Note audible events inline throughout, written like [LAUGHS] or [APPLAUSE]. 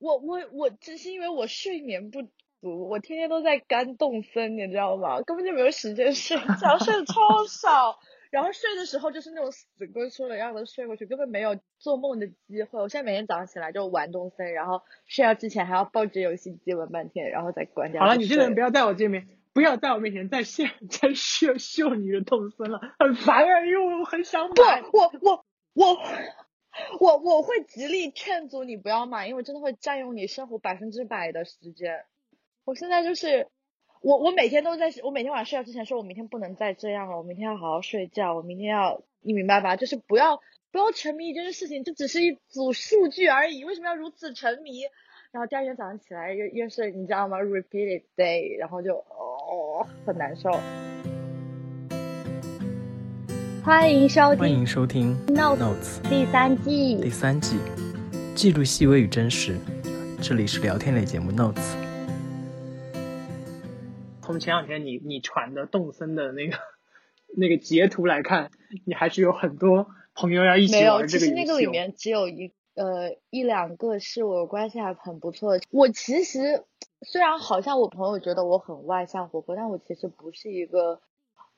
我我我只是因为我睡眠不足，我天天都在干动森，你知道吗？根本就没有时间睡觉，睡的超少。然后睡的时候就是那种死龟缩了样的睡过去，根本没有做梦的机会。我现在每天早上起来就玩动森，然后睡觉之前还要抱着游戏机玩半天，然后再关掉。好了，你这个人不要在我这边，不要在我面前再秀再秀秀你的动森了，很烦啊，因为我很想买。我我我我我会极力劝阻你不要买，因为真的会占用你生活百分之百的时间。我现在就是。我我每天都在，我每天晚上睡觉之前说，我明天不能再这样了，我明天要好好睡觉，我明天要，你明白吧？就是不要不要沉迷一件事情，这只是一组数据而已，为什么要如此沉迷？然后第二天早上起来又又是你知道吗？Repeated day，然后就哦很难受。欢迎收听，欢迎收听 Notes 第三季，第三季，记录细微与真实，这里是聊天类节目 Notes。从前两天你你传的动森的那个 [LAUGHS] 那个截图来看，你还是有很多朋友要一起玩这个游戏。没有，其实那个里面只有一呃一两个是我关系还很不错的。我其实虽然好像我朋友觉得我很外向活泼，但我其实不是一个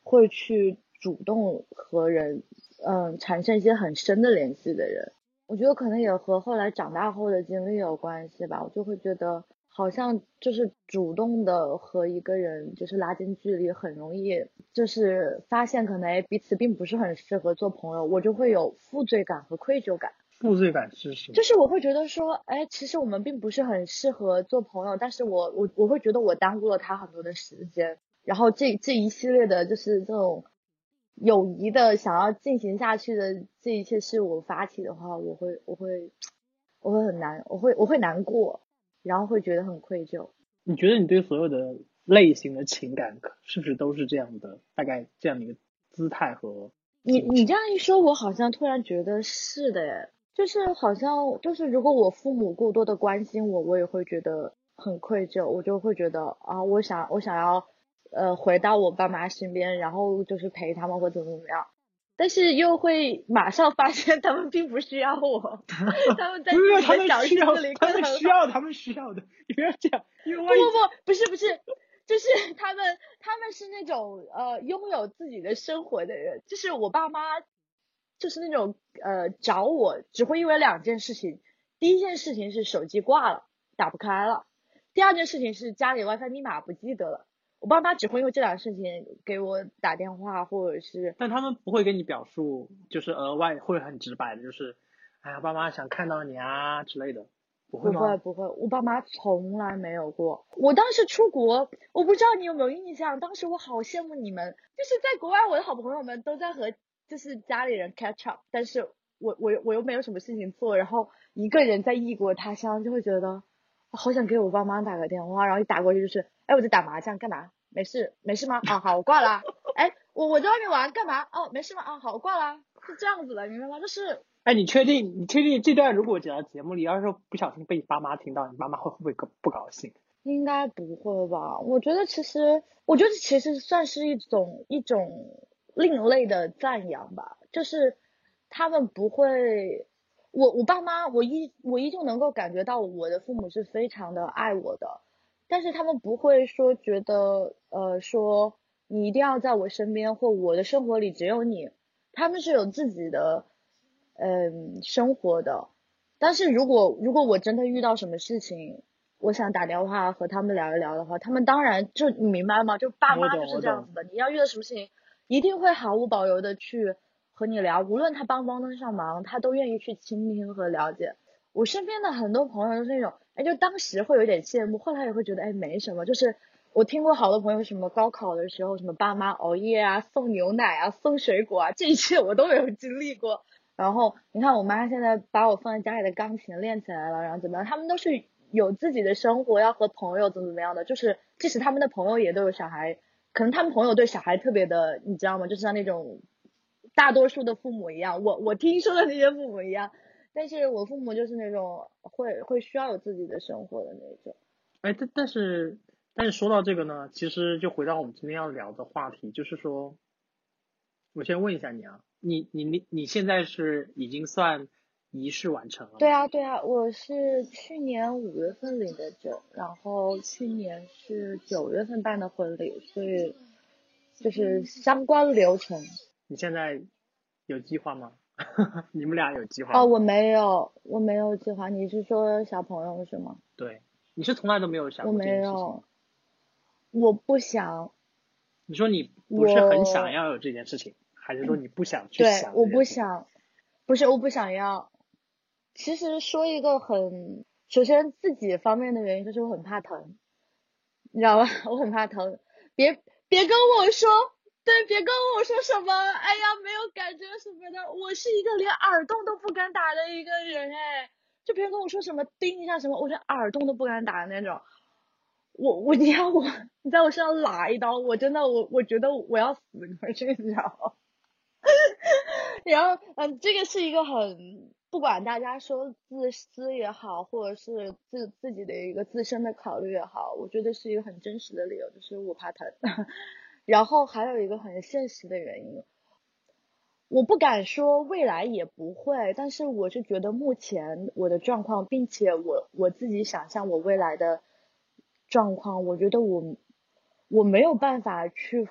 会去主动和人嗯产生一些很深的联系的人。我觉得可能也和后来长大后的经历有关系吧。我就会觉得。好像就是主动的和一个人就是拉近距离，很容易就是发现可能哎彼此并不是很适合做朋友，我就会有负罪感和愧疚感。负罪感是什么？就是我会觉得说，哎，其实我们并不是很适合做朋友，但是我我我会觉得我耽误了他很多的时间，然后这这一系列的就是这种友谊的想要进行下去的这一切是我发起的话，我会我会我会很难，我会我会难过。然后会觉得很愧疚。你觉得你对所有的类型的情感是不是都是这样的？大概这样的一个姿态和你你这样一说，我好像突然觉得是的耶。就是好像就是如果我父母过多的关心我，我也会觉得很愧疚。我就会觉得啊，我想我想要呃回到我爸妈身边，然后就是陪他们或怎么怎么样。但是又会马上发现他们并不需要我，[LAUGHS] 他们在自己的小圈子里他们需要他们需要的，你不要这样。不不不，不是不是，就是 [LAUGHS] 他们他们是那种呃拥有自己的生活的人，就是我爸妈，就是那种呃找我只会因为两件事情，第一件事情是手机挂了打不开了，第二件事情是家里 WiFi 密码不记得了。我爸妈只会因为这两个事情给我打电话，或者是，但他们不会跟你表述，就是额外会很直白的，就是，哎呀，爸妈想看到你啊之类的，不会吗？不会不会，我爸妈从来没有过。我当时出国，我不知道你有没有印象，当时我好羡慕你们，就是在国外，我的好朋友们都在和就是家里人 catch up，但是我我我又没有什么事情做，然后一个人在异国他乡，就会觉得。好想给我爸妈打个电话，然后一打过去就是，哎，我在打麻将，干嘛？没事，没事吗？啊，好，我挂了。哎，我我在外面玩，干嘛？哦，没事吗？啊，好，我挂了。是这样子的，明白吗？就是，哎，你确定？你确定这段如果讲到节目里，要是不小心被你爸妈听到，你爸妈会不会不不高兴？应该不会吧？我觉得其实，我觉得其实算是一种一种另类的赞扬吧，就是他们不会。我我爸妈，我依我依旧能够感觉到我的父母是非常的爱我的，但是他们不会说觉得呃说你一定要在我身边或我的生活里只有你，他们是有自己的嗯生活的，但是如果如果我真的遇到什么事情，我想打电话和他们聊一聊的话，他们当然就你明白吗？就爸妈就是这样子的，你要遇到什么事情，一定会毫无保留的去。和你聊，无论他帮不帮得上忙，他都愿意去倾听和了解。我身边的很多朋友都是那种，哎，就当时会有点羡慕，后来也会觉得，哎，没什么。就是我听过好多朋友什么高考的时候，什么爸妈熬夜啊，送牛奶啊，送水果啊，这一切我都没有经历过。然后你看我妈现在把我放在家里的钢琴练起来了，然后怎么样？他们都是有自己的生活，要和朋友怎么怎么样的。就是即使他们的朋友也都有小孩，可能他们朋友对小孩特别的，你知道吗？就是像那种。大多数的父母一样，我我听说的那些父母一样，但是我父母就是那种会会需要有自己的生活的那种。哎，但但是但是说到这个呢，其实就回到我们今天要聊的话题，就是说，我先问一下你啊，你你你你现在是已经算仪式完成了。对啊，对啊，我是去年五月份领的证，然后去年是九月份办的婚礼，所以就是相关流程。你现在有计划吗？[LAUGHS] 你们俩有计划？哦，我没有，我没有计划。你是说小朋友是吗？对，你是从来都没有想我过这件事情。没有，我不想，你说你不是很想要有这件事情，还是说你不想去对想？，我不。想，不是我不想要。其实说一个很，首先自己方面的原因就是我很怕疼，你知道吧？[LAUGHS] 我很怕疼，别别跟我说，对，别跟我说什么，哎呀没有感觉什么的，我是一个连耳洞都不敢打的一个人哎，就别人跟我说什么叮一下什么，我连耳洞都不敢打的那种。我我你要我你在我身上拉一刀，我真的我我觉得我要死过去，你知道吗？[LAUGHS] 然后，嗯，这个是一个很，不管大家说自私也好，或者是自自己的一个自身的考虑也好，我觉得是一个很真实的理由，就是我怕疼。[LAUGHS] 然后还有一个很现实的原因，我不敢说未来也不会，但是我是觉得目前我的状况，并且我我自己想象我未来的状况，我觉得我我没有办法去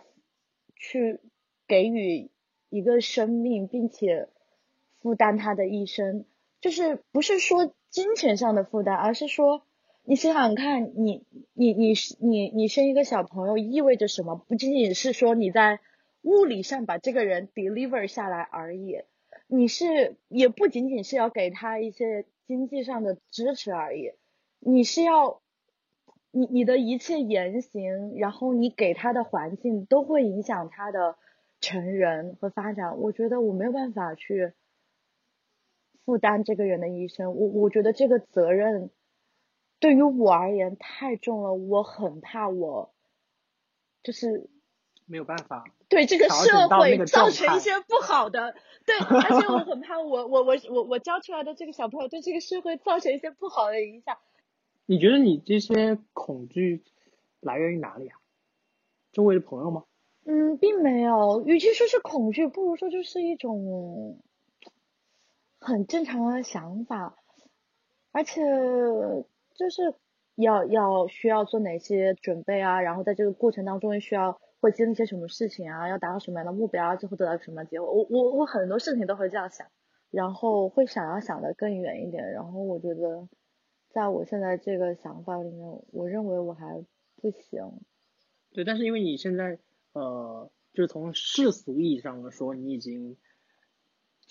去给予一个生命，并且负担他的一生，就是不是说金钱上的负担，而是说你想想看，你你你你你生一个小朋友意味着什么？不仅仅是说你在物理上把这个人 deliver 下来而已，你是也不仅仅是要给他一些经济上的支持而已，你是要你你的一切言行，然后你给他的环境都会影响他的成人和发展。我觉得我没有办法去负担这个人的一生，我我觉得这个责任对于我而言太重了，我很怕我就是没有办法。对这个社会造成一些不好的，对，而且我很怕我我我我我教出来的这个小朋友对这个社会造成一些不好的影响。你觉得你这些恐惧来源于哪里啊？周围的朋友吗？嗯，并没有，与其说是恐惧，不如说就是一种很正常的想法，而且就是要要需要做哪些准备啊，然后在这个过程当中需要会经历些什么事情啊，要达到什么样的目标啊，最后得到什么结果，我我我很多事情都会这样想，然后会想要想的更远一点，然后我觉得在我现在这个想法里面，我认为我还不行。对，但是因为你现在呃，就是从世俗意义上来说，你已经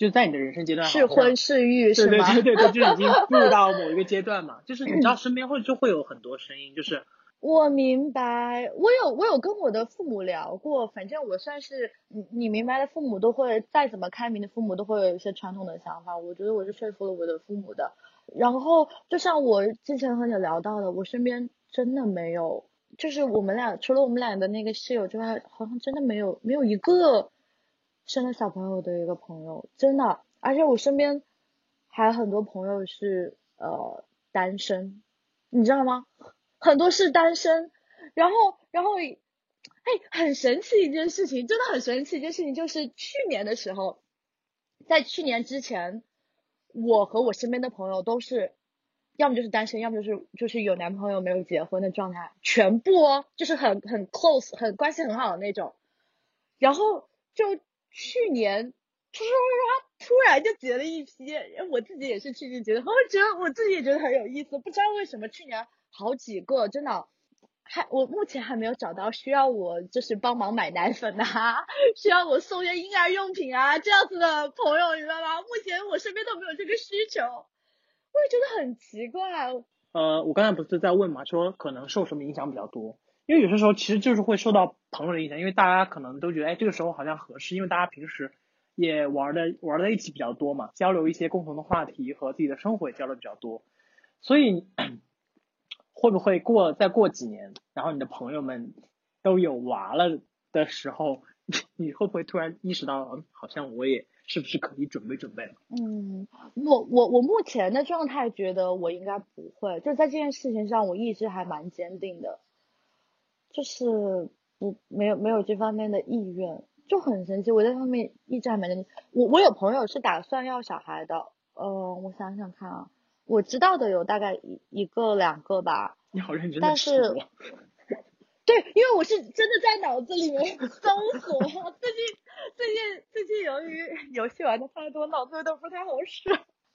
就在你的人生阶段好像适婚是育是吗？对对对，就已经 [LAUGHS] 步入到某一个阶段嘛。就是你知道身边会就会有很多声音，就是我明白，我有我有跟我的父母聊过，反正我算是你你明白的，父母都会再怎么开明的父母都会有一些传统的想法，我觉得我是说服了我的父母的。然后就像我之前和你聊到的，我身边真的没有，就是我们俩除了我们俩的那个室友之外，好像真的没有没有一个生了小朋友的一个朋友，真的，而且我身边还有很多朋友是呃单身，你知道吗？很多是单身，然后然后，哎，很神奇一件事情，真的很神奇一件事情，就是去年的时候，在去年之前，我和我身边的朋友都是，要么就是单身，要么就是就是有男朋友没有结婚的状态，全部哦，就是很很 close，很关系很好的那种，然后就去年。突突然就结了一批，我自己也是去年结的，[LAUGHS] 我觉得我自己也觉得很有意思，不知道为什么去年好几个真的，还我目前还没有找到需要我就是帮忙买奶粉的啊，[LAUGHS] 需要我送些婴儿用品啊这样子的朋友，你知道吗？目前我身边都没有这个需求，我也觉得很奇怪。呃，我刚才不是在问嘛，说可能受什么影响比较多？因为有些时候其实就是会受到朋友的影响，因为大家可能都觉得，哎，这个时候好像合适，因为大家平时也玩的玩在一起比较多嘛，交流一些共同的话题和自己的生活也交流比较多，所以会不会过再过几年，然后你的朋友们都有娃了的时候，[LAUGHS] 你会不会突然意识到，好像我也是不是可以准备准备？嗯，我我我目前的状态觉得我应该不会，就在这件事情上我一直还蛮坚定的，就是不没有没有这方面的意愿，就很神奇。我在上面一直还蛮坚定。我我有朋友是打算要小孩的，呃，我想想看啊，我知道的有大概一一个两个吧。你好认真但是对，因为我是真的在脑子里面搜索。最近最近最近由于游戏玩的太多，脑子有点不太好使。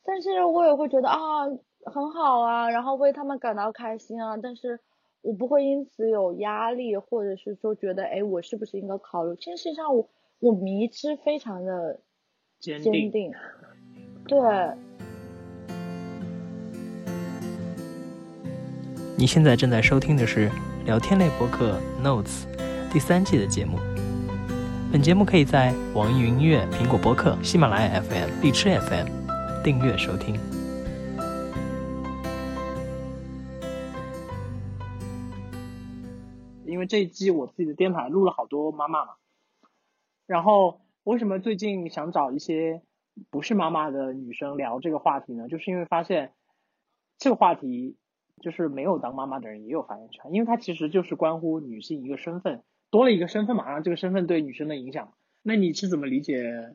但是我也会觉得啊，很好啊，然后为他们感到开心啊。但是我不会因此有压力，或者是说觉得，哎，我是不是应该考虑？这件事情上，我我迷之非常的坚坚定。对。你现在正在收听的是聊天类博客《Notes》第三季的节目。本节目可以在网易云音乐、苹果播客、喜马拉雅 FM、荔枝 FM 订阅收听。这一季我自己的电台录了好多妈妈嘛，然后为什么最近想找一些不是妈妈的女生聊这个话题呢？就是因为发现这个话题。就是没有当妈妈的人也有发言权，因为它其实就是关乎女性一个身份，多了一个身份嘛，然后这个身份对女生的影响。那你是怎么理解？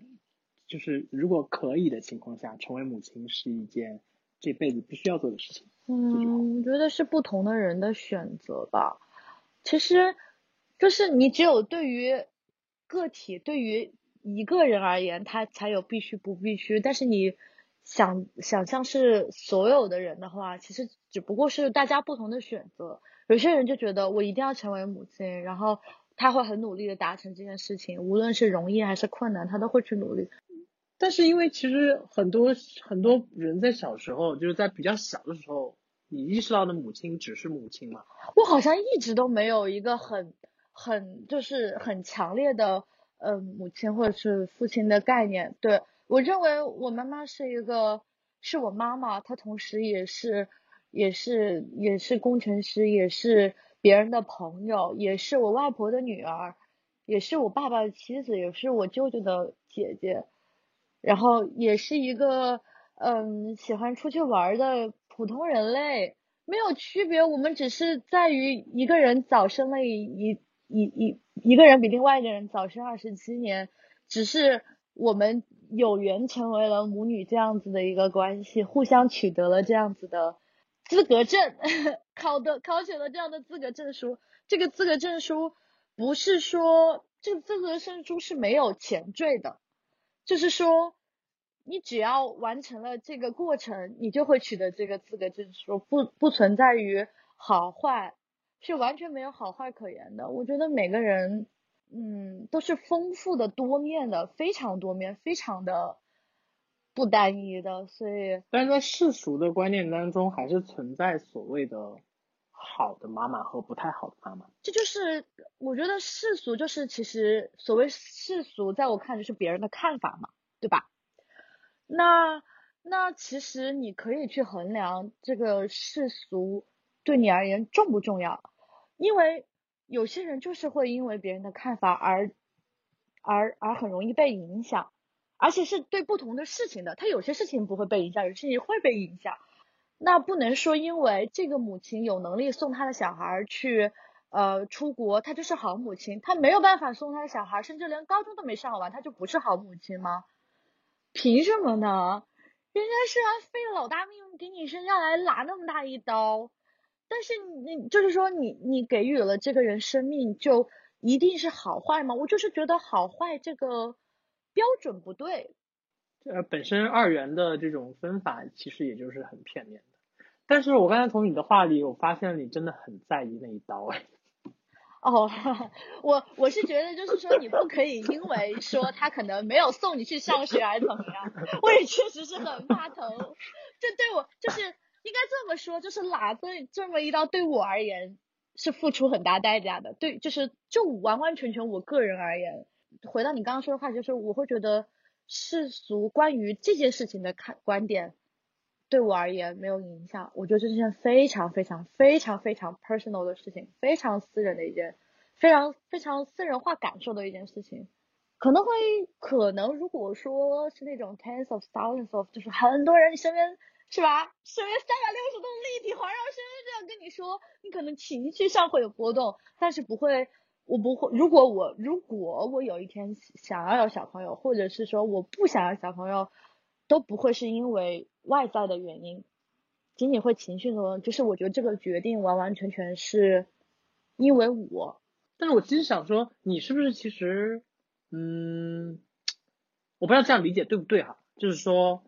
就是如果可以的情况下，成为母亲是一件这辈子必须要做的事情。嗯，我觉得是不同的人的选择吧。其实，就是你只有对于个体，对于一个人而言，他才有必须不必须。但是你。想想象是所有的人的话，其实只不过是大家不同的选择。有些人就觉得我一定要成为母亲，然后他会很努力的达成这件事情，无论是容易还是困难，他都会去努力。但是因为其实很多很多人在小时候，就是在比较小的时候，你意识到的母亲只是母亲吗。我好像一直都没有一个很很就是很强烈的呃母亲或者是父亲的概念，对。我认为我妈妈是一个，是我妈妈，她同时也是，也是，也是工程师，也是别人的朋友，也是我外婆的女儿，也是我爸爸的妻子，也是我舅舅的姐姐，然后也是一个，嗯，喜欢出去玩的普通人类，没有区别，我们只是在于一个人早生了一一一一一个人比另外一个人早生二十七年，只是我们。有缘成为了母女这样子的一个关系，互相取得了这样子的资格证，考的考取了这样的资格证书。这个资格证书不是说这个资格证书是没有前缀的，就是说你只要完成了这个过程，你就会取得这个资格证书，不不存在于好坏，是完全没有好坏可言的。我觉得每个人。嗯，都是丰富的、多面的，非常多面，非常的不单一的，所以。但是在世俗的观念当中，还是存在所谓的好的妈妈和不太好的妈妈。这就是我觉得世俗就是其实所谓世俗，在我看就是别人的看法嘛，对吧？那那其实你可以去衡量这个世俗对你而言重不重要，因为。有些人就是会因为别人的看法而，而而很容易被影响，而且是对不同的事情的。他有些事情不会被影响，有些事情会被影响。那不能说因为这个母亲有能力送他的小孩去呃出国，她就是好母亲。她没有办法送他的小孩，甚至连高中都没上完，她就不是好母亲吗？凭什么呢？人家是费老大命给你生下来，拿那么大一刀。但是你就是说你你给予了这个人生命，就一定是好坏吗？我就是觉得好坏这个标准不对。呃，本身二元的这种分法其实也就是很片面的。但是我刚才从你的话里，我发现你真的很在意那一刀哎。哦，我我是觉得就是说你不可以因为说他可能没有送你去上学而怎么样，我也确实是很怕疼。这对我就是。应该这么说，就是拿这这么一刀对我而言是付出很大代价的。对，就是就完完全全我个人而言，回到你刚刚说的话，就是我会觉得世俗关于这件事情的看观点对我而言没有影响。我觉得这是件非常非常非常非常 personal 的事情，非常私人的一件，非常非常私人化感受的一件事情。可能会可能如果说是那种 tens of thousands of，就是很多人身边。是吧？身边三百六十度立体环绕声这样跟你说，你可能情绪上会有波动，但是不会，我不会。如果我如果我有一天想要有小朋友，或者是说我不想要小朋友，都不会是因为外在的原因，仅仅会情绪的，就是我觉得这个决定完完全全是因为我。但是我其实想说，你是不是其实，嗯，我不知道这样理解对不对哈？就是说，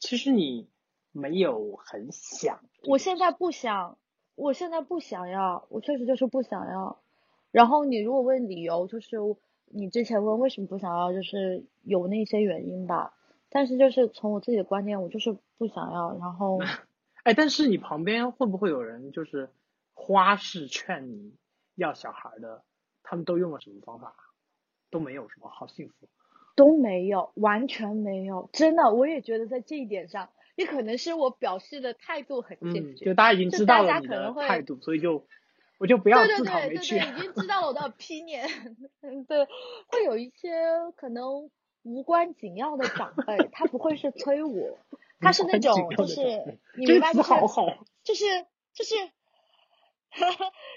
其实你没有很想。我现在不想，我现在不想要，我确实就是不想要。然后你如果问理由，就是你之前问为什么不想要，就是有那些原因吧。但是就是从我自己的观念，我就是不想要。然后，[LAUGHS] 哎，但是你旁边会不会有人就是花式劝你要小孩的？他们都用了什么方法？都没有什么，好幸福。都没有，完全没有，真的，我也觉得在这一点上，也可能是我表示的态度很坚决。就大家已经知道了你的态度，所以就我就不要自讨没趣。对对对对对，已经知道了我的 opinion。[LAUGHS] 对，会有一些可能。无关紧要的长辈，他不会是催我，[LAUGHS] 他是那种就是你明白就是就是就是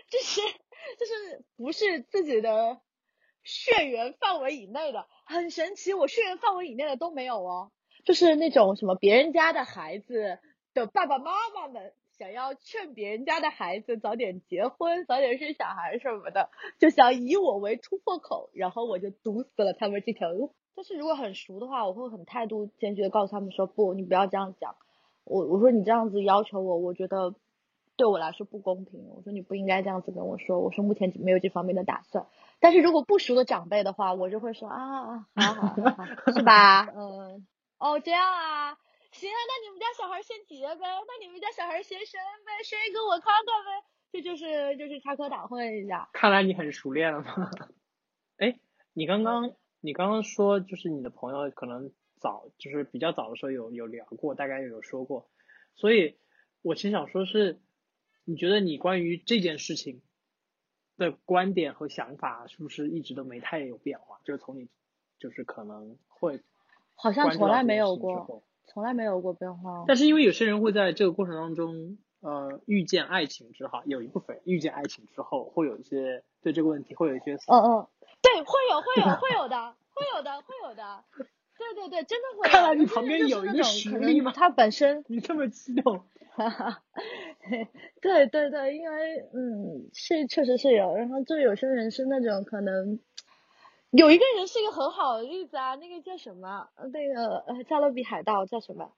就是就是不是自己的血缘范围以内的，很神奇，我血缘范围以内的都没有哦，就是那种什么别人家的孩子的爸爸妈妈们想要劝别人家的孩子早点结婚、早点生小孩什么的，就想以我为突破口，然后我就堵死了他们这条但。是如果很熟的话，我会很态度坚决的告诉他们说不，你不要这样讲。我我说你这样子要求我，我觉得对我来说不公平。我说你不应该这样子跟我说。我说目前没有这方面的打算。但是如果不熟的长辈的话，我就会说啊，好好好，是吧？嗯，哦这样啊，行啊，那你们家小孩先结呗，那你们家小孩先生呗，生一个我看看呗。这就是就是插科打诨一下。看来你很熟练了吗？[LAUGHS] 哎，你刚刚。你刚刚说就是你的朋友可能早就是比较早的时候有有聊过，大概有说过，所以我其实想说是，你觉得你关于这件事情的观点和想法是不是一直都没太有变化？就是从你就是可能会好像从来没有过，从来没有过变化。但是因为有些人会在这个过程当中呃遇见爱情之后，有一部分遇见爱情之后会有一些对这个问题会有一些嗯嗯。对，会有，会有，会有的，会有的，会有的。对对对，真的会。看来你旁边有一个实力吗？他本身。[LAUGHS] 你这么激动。哈哈。对对对，因为嗯，是确实是有，然后就有些人是那种可能，有一个人是一个很好的例子啊，那个叫什么？那个《加勒比海盗》叫什么？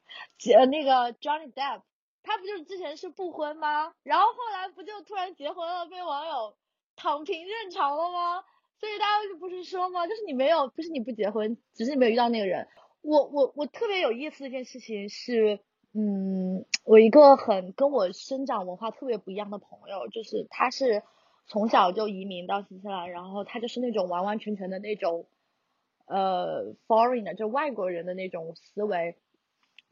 呃，那个 Johnny Depp，他不就是之前是不婚吗？然后后来不就突然结婚了，被网友躺平认潮了吗？所以大家就不是说吗？就是你没有，不是你不结婚，只是你没有遇到那个人。我我我特别有意思的一件事情是，嗯，我一个很跟我生长文化特别不一样的朋友，就是他是从小就移民到新西兰，然后他就是那种完完全全的那种，呃，foreign 的，就外国人的那种思维。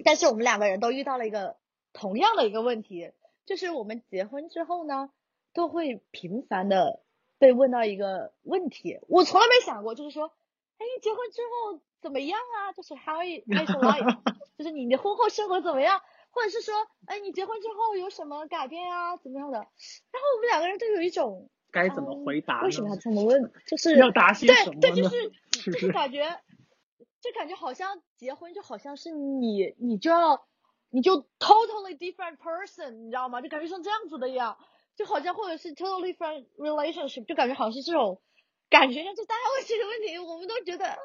但是我们两个人都遇到了一个同样的一个问题，就是我们结婚之后呢，都会频繁的。被问到一个问题，我从来没想过，就是说，哎，你结婚之后怎么样啊？就是 how is life？就是你的婚后生活怎么样？或者是说，哎，你结婚之后有什么改变啊？怎么样的？然后我们两个人都有一种该怎么回答？为什么要这么问？就是要答些什么？对对，就是 [LAUGHS] 就是感觉，就感觉好像结婚就好像是你你就要你就 totally different person，你知道吗？就感觉像这样子的一样。就好像或者是 totally friend relationship，就感觉好像是这种感觉，就大家问这个问题，我们都觉得啊，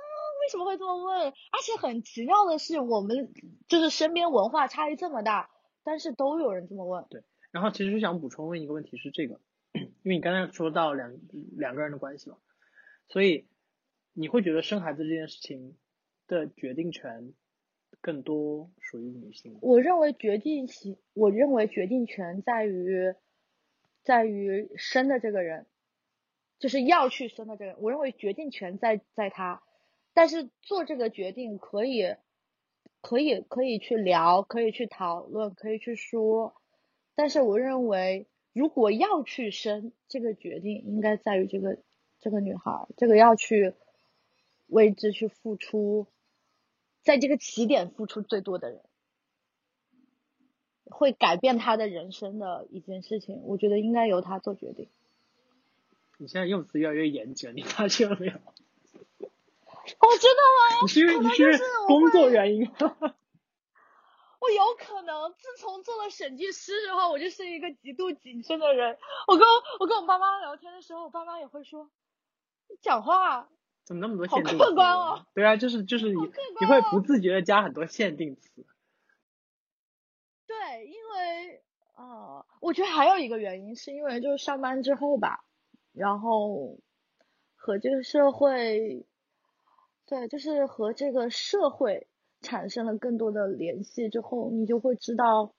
为什么会这么问？而且很奇妙的是，我们就是身边文化差异这么大，但是都有人这么问。对，然后其实想补充问一个问题是这个，[COUGHS] 因为你刚才说到两两个人的关系嘛，所以你会觉得生孩子这件事情的决定权更多属于女性？我认为决定性，我认为决定权在于。在于生的这个人，就是要去生的这个人，我认为决定权在在他，但是做这个决定可以，可以可以去聊，可以去讨论，可以去说，但是我认为如果要去生这个决定，应该在于这个这个女孩，这个要去为之去付出，在这个起点付出最多的人。会改变他的人生的一件事情，我觉得应该由他做决定。你现在用词越来越严谨，你发现了没有？[LAUGHS] 哦，真的吗？[LAUGHS] 你是因为你是工作原因吗？[LAUGHS] 我有可能自从做了审计师之后，我就是一个极度谨慎的人。我跟我我跟我爸妈聊天的时候，我爸妈也会说，你讲话怎么那么多好限定词客观哦？对啊，就是就是你你会不自觉的加很多限定词。对，因为呃，我觉得还有一个原因，是因为就是上班之后吧，然后和这个社会，对，就是和这个社会产生了更多的联系之后，你就会知道，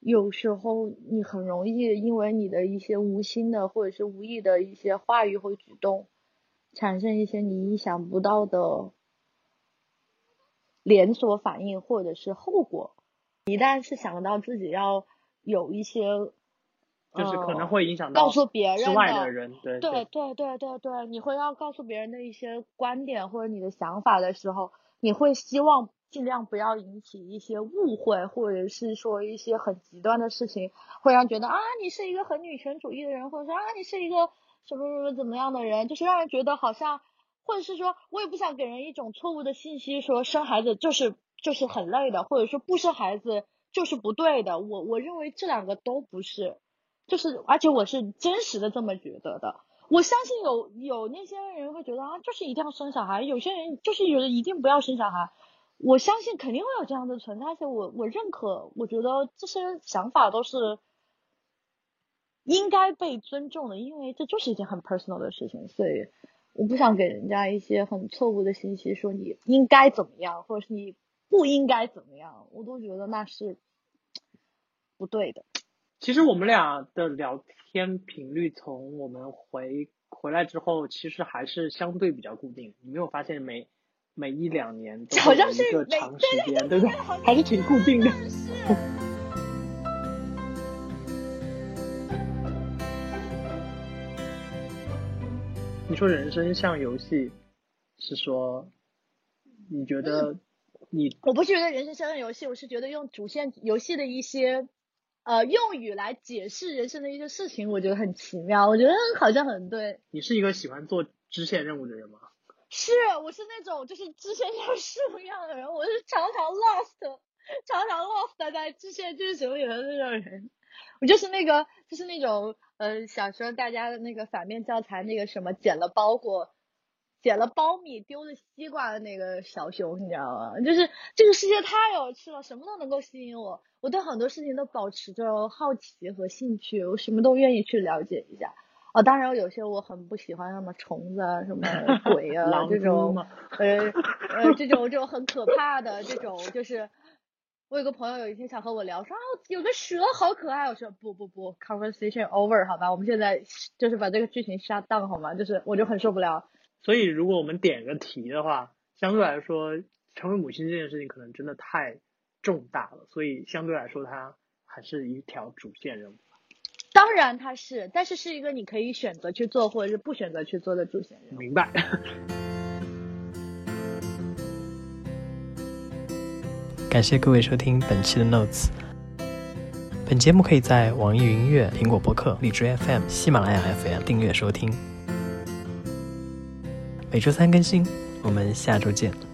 有时候你很容易因为你的一些无心的或者是无意的一些话语或举动，产生一些你意想不到的连锁反应或者是后果。一旦是想到自己要有一些，就是可能呃会影响到告诉别人的外的人，对对。对对对对，你会要告诉别人的一些观点或者你的想法的时候，你会希望尽量不要引起一些误会，或者是说一些很极端的事情，会让觉得啊你是一个很女权主义的人，或者说啊你是一个什么什么怎么样的人，就是让人觉得好像，或者是说我也不想给人一种错误的信息，说生孩子就是就是很累的，或者说不生孩子就是不对的。我我认为这两个都不是。就是，而且我是真实的这么觉得的。我相信有有那些人会觉得啊，就是一定要生小孩，有些人就是觉得一定不要生小孩。我相信肯定会有这样的存在，而且我我认可，我觉得这些想法都是应该被尊重的，因为这就是一件很 personal 的事情，所以我不想给人家一些很错误的信息，说你应该怎么样，或者是你不应该怎么样，我都觉得那是不对的。其实我们俩的聊天频率从我们回回来之后，其实还是相对比较固定。你没有发现每每一两年都是每个长时间，对不对？还是挺固定的。[LAUGHS] 你说人生像游戏，是说你觉得你我不是觉得人生像游戏，我是觉得用主线游戏的一些呃用语来解释人生的一些事情，我觉得很奇妙，我觉得好像很对。你是一个喜欢做支线任务的人吗？是，我是那种就是支线像树一样的人，我是常常 lost，常常 lost 在支线剧情里的那种人。我就是那个，就是那种，呃，小时候大家的那个反面教材，那个什么捡了包裹，捡了苞米丢了西瓜的那个小熊，你知道吗？就是这个世界太有趣了，什么都能够吸引我，我对很多事情都保持着好奇和兴趣，我什么都愿意去了解一下。哦，当然有些我很不喜欢，什么虫子啊，什么 [LAUGHS] 鬼啊这种，呃呃，这种这种很可怕的这种，就是我有个朋友有一天想和我聊，说啊有个蛇好可爱，我说不不不，conversation over 好吧，我们现在就是把这个剧情 shut down 好吗？就是我就很受不了。所以如果我们点个题的话，相对来说，成为母亲这件事情可能真的太重大了，所以相对来说它还是一条主线任务。当然它是，但是是一个你可以选择去做或者是不选择去做的主线任务。明白。[LAUGHS] 感谢各位收听本期的 Notes。本节目可以在网易云音乐、苹果播客、荔枝 FM、喜马拉雅 FM 订阅收听，每周三更新。我们下周见。